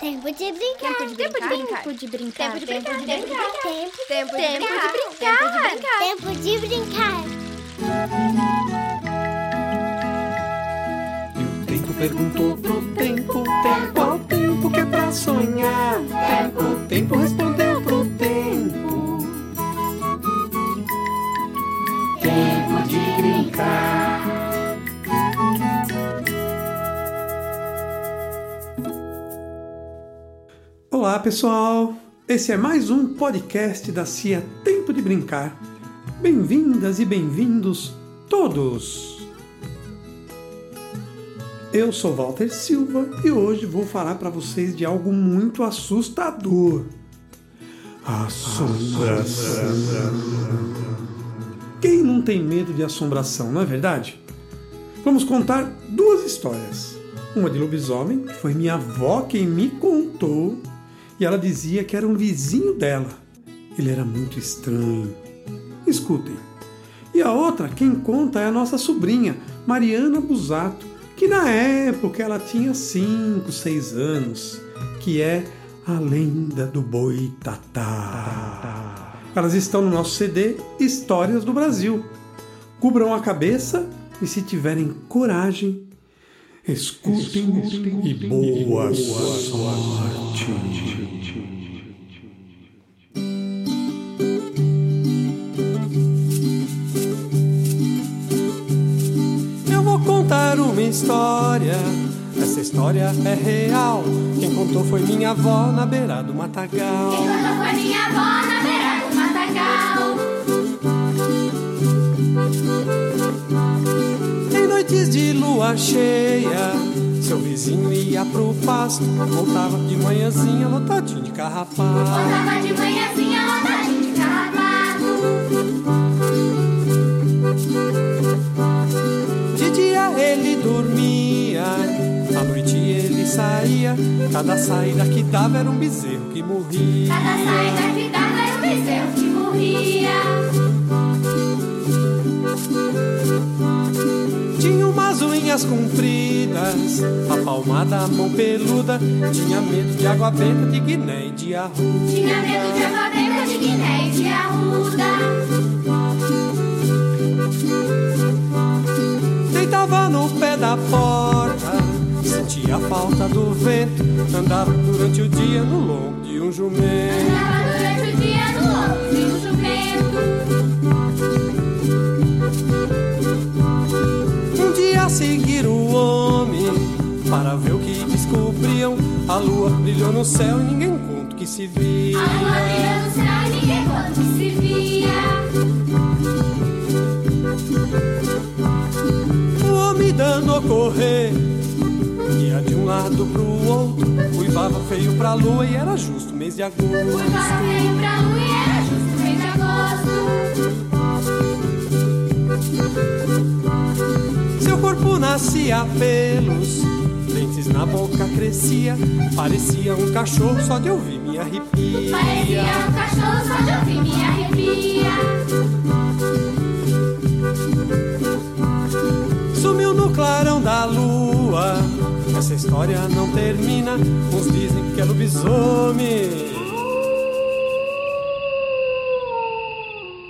Tempo de brincar. Tempo de brincar. Tempo de brincar. Tempo de brincar. Tempo de brincar. Tempo de brincar. Tempo de brincar. E o tempo perguntou pro tempo, tempo ao tempo que é pra sonhar. Tempo, o tempo respondeu Olá pessoal, esse é mais um podcast da CIA Tempo de Brincar. Bem-vindas e bem-vindos todos! Eu sou Walter Silva e hoje vou falar para vocês de algo muito assustador. Assombração. Quem não tem medo de assombração, não é verdade? Vamos contar duas histórias. Uma de lobisomem, que foi minha avó quem me contou, e ela dizia que era um vizinho dela. Ele era muito estranho. Escutem. E a outra, quem conta, é a nossa sobrinha, Mariana Busato, que na época ela tinha 5, 6 anos, que é a lenda do Boitatá. Elas estão no nosso CD Histórias do Brasil. Cubram a cabeça e, se tiverem coragem, escutem, e boa sorte. Eu contar uma história. Essa história é real. Quem contou foi minha avó na beira do matagal. Quem contou foi minha avó na beira do matagal. Em noites de lua cheia, seu vizinho ia pro pasto. Voltava de manhãzinha lotadinho de carrapato. Voltava de manhãzinha saía. Cada saída que dava era um bezerro que morria. Cada saída que dava era um bezerro que morria. Tinha umas unhas compridas, a palmada, a mão peluda. Tinha medo de água benta, de guiné e de arruda. Tinha medo de água benta, de Guiné e de arruda. Deitava no pé da porta, sentia a falta do vento. Andava durante o dia no lombo de um jumento. Andava durante o dia no lombo de um jumento. Um dia a seguir o homem, para ver o que descobriam. A lua brilhou no céu e ninguém conta que se via. A lua brilhou no céu e ninguém conta que se via. O homem dando a correr, ia de um lado pro outro. Uivava feio pra lua e era justo mês de agosto. Uivava feio pra lua e era justo mês de agosto. Seu corpo nascia pelos, dentes na boca crescia. Parecia um cachorro, só de ouvir me arrepia. Parecia um cachorro, só de ouvir me arrepia. História não termina. Uns dizem que é lobisomem.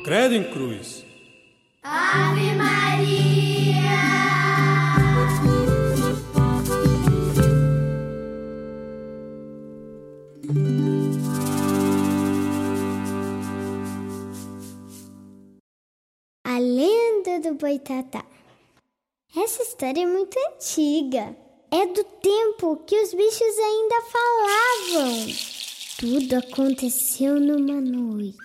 Credo em cruz. Ave Maria. A lenda do Boitatá. Essa história é muito antiga. É do tempo que os bichos ainda falavam. Tudo aconteceu numa noite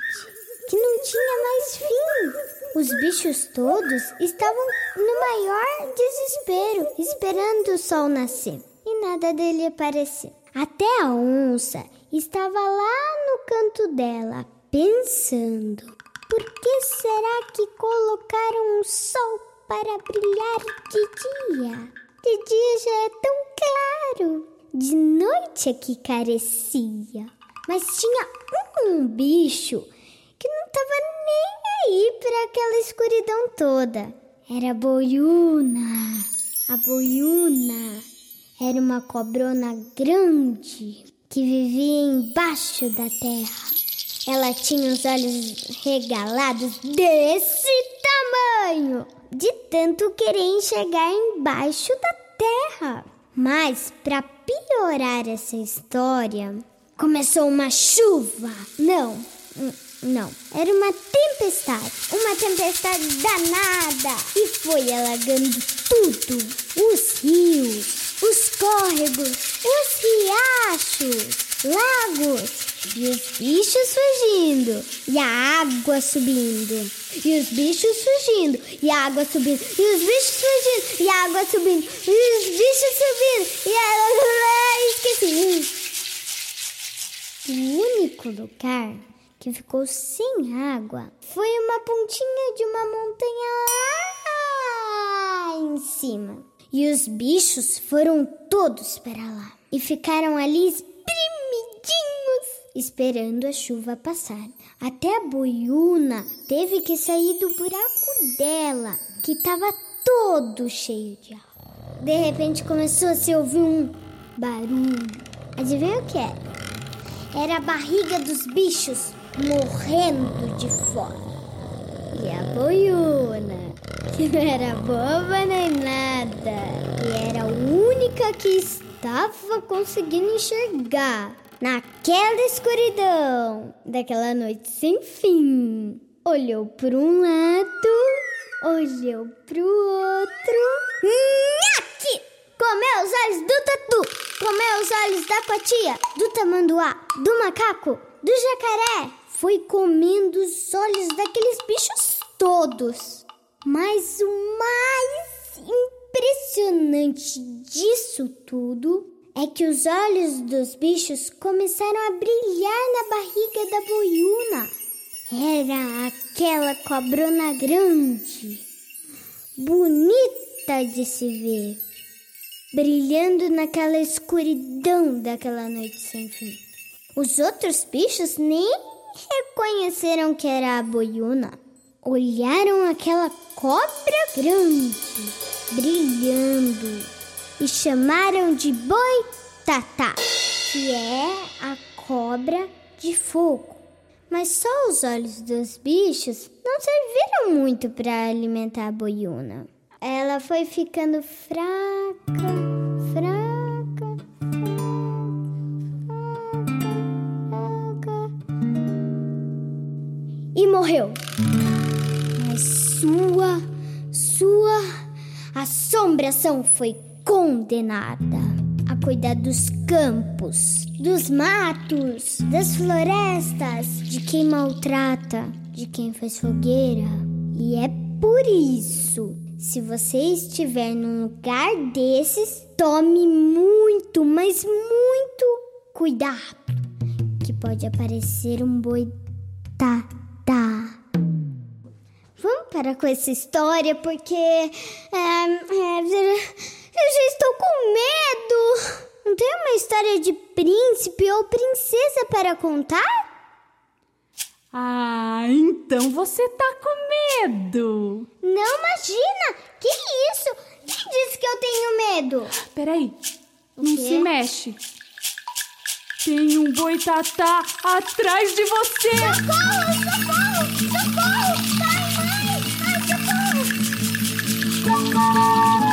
que não tinha mais fim. Os bichos todos estavam no maior desespero, esperando o sol nascer e nada dele aparecer. Até a onça estava lá no canto dela, pensando: por que será que colocaram o sol para brilhar de dia? De dia já é tão claro, de noite é que carecia. Mas tinha um bicho que não estava nem aí para aquela escuridão toda. Era a boiuna. A boiuna era uma cobrona grande, que vivia embaixo da terra. Ela tinha os olhos regalados desse tamanho, de tanto querer enxergar embaixo da terra. Mas, para piorar essa história, começou uma chuva. Não, não, era uma tempestade. Uma tempestade danada. E foi alagando tudo: os rios, os córregos, os riachos, lagos. E os bichos fugindo, e a água subindo. E os bichos fugindo, e a água subindo. E os bichos fugindo, e a água subindo. E os bichos subindo, e a água. Esqueci. O único lugar que ficou sem água foi uma pontinha de uma montanha lá em cima. E os bichos foram todos para lá e ficaram ali espremidinhos, esperando a chuva passar. Até a boiuna teve que sair do buraco dela, que estava todo cheio de água. De repente começou a se ouvir um barulho. Adivinha o que era? Era a barriga dos bichos morrendo de fome. E a boiuna, que não era boba nem nada, e era a única que estava conseguindo enxergar naquela escuridão daquela noite sem fim. Olhou para um lado, olhou para o outro. Nhaque! Comeu os olhos do tatu, comeu os olhos da cotia, do tamanduá, do macaco, do jacaré foi comendo os olhos daqueles bichos todos. Mas o mais impressionante disso tudo é que os olhos dos bichos começaram a brilhar na barriga da boiuna. Era aquela cobrona grande, bonita de se ver, brilhando naquela escuridão daquela noite sem fim. Os outros bichos nem reconheceram que era a boiuna. Olharam aquela cobra grande, brilhando, e chamaram de boitatá, que é a cobra de fogo. Mas só os olhos dos bichos não serviram muito para alimentar a boiuna. Ela foi ficando fraca, fraca, fraca, fraca e morreu. Mas sua, sua assombração foi condenada a cuidar dos campos, dos matos, das florestas, de quem maltrata, de quem faz fogueira. E é por isso, se você estiver num lugar desses, tome muito, mas muito cuidado, que pode aparecer um boi tá Vamos parar com essa história porque é, é, eu já estou com medo. Não tem uma história de príncipe ou princesa para contar? Ah, então você tá com medo. Não, imagina! Que isso? Quem disse que eu tenho medo? Peraí, não quê? se mexe. Tem um boitatá atrás de você. Socorro, socorro, socorro! Sai, mãe! Ai, socorro! Tava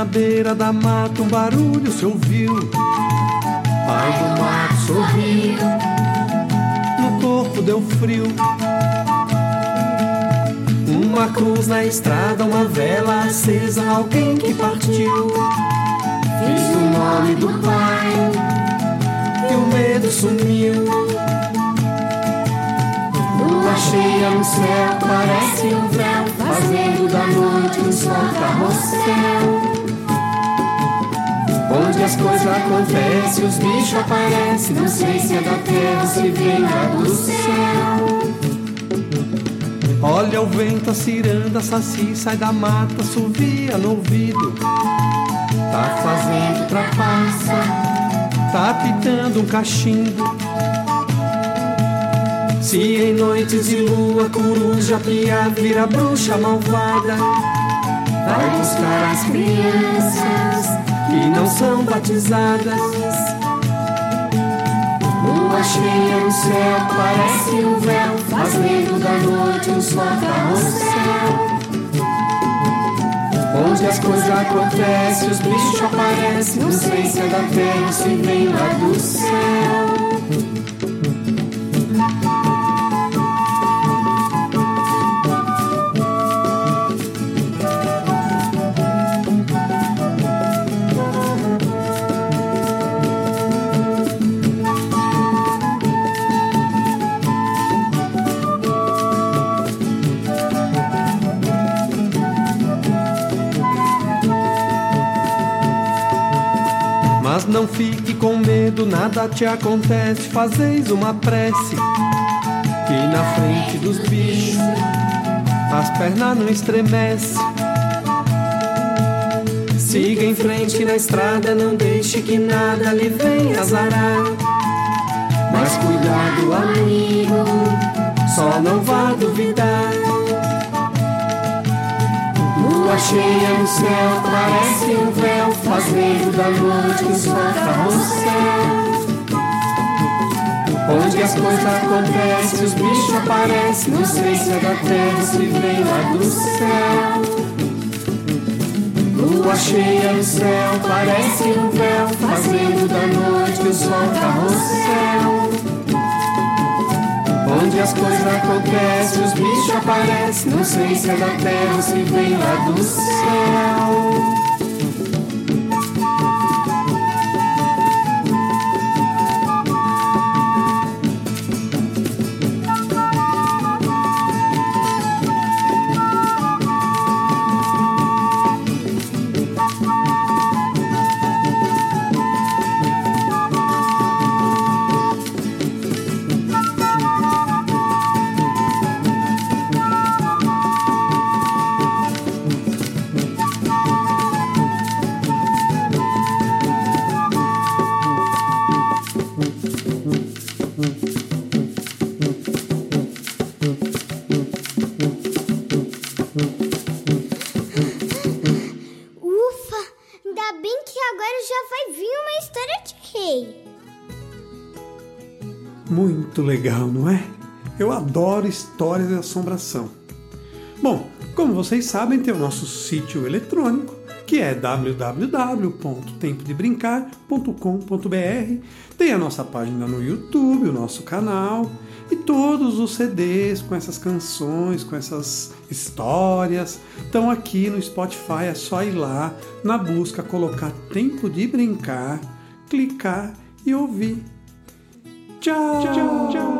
na beira da mata, um barulho se ouviu. Pai do mato sorriu, no corpo deu frio. Uma cruz na estrada, uma vela acesa, alguém que partiu. Fiz o nome do pai e o medo sumiu. Lua cheia no céu, parece um véu, fazendo da noite um só carrossel. As coisas acontecem, os bichos aparecem. Não sei se é da terra, se vem lá do céu. Olha o vento, a ciranda, saci sai da mata, sovia no ouvido. Tá fazendo trapaça, tá pitando um cachimbo. Se em noites de lua, coruja, pia, vira bruxa malvada, vai buscar as crianças que não são batizadas. Lua cheia no céu, parece um véu, faz medo da noite, um só carrossel. Onde as coisas acontecem, os bichos aparecem, não sei se é da terra ou se vem lá do céu. Não fique com medo, nada te acontece. Fazeis uma prece que na frente dos bichos as pernas não estremece. Siga em frente na estrada, não deixe que nada lhe venha azarar. Mas cuidado, amigo, cheia no céu, parece um véu, faz medo da noite que só carrossel. Onde as coisas acontecem, os bichos aparecem, não sei se é da terra, se vem lá do céu. Lua cheia no céu, parece um véu, faz medo da noite que as coisas acontecem, os bichos aparecem. Não sei se é da terra ou se vem lá do céu. Muito legal, não é? Eu adoro histórias de assombração. Bom, como vocês sabem, tem o nosso sítio eletrônico, que é www.tempodebrincar.com.br. Tem a nossa página no YouTube, o nosso canal e todos os CDs com essas canções, com essas histórias estão aqui no Spotify. É só ir lá na busca, colocar Tempo de Brincar, clicar e ouvir. Ciao. Ciao. Ciao.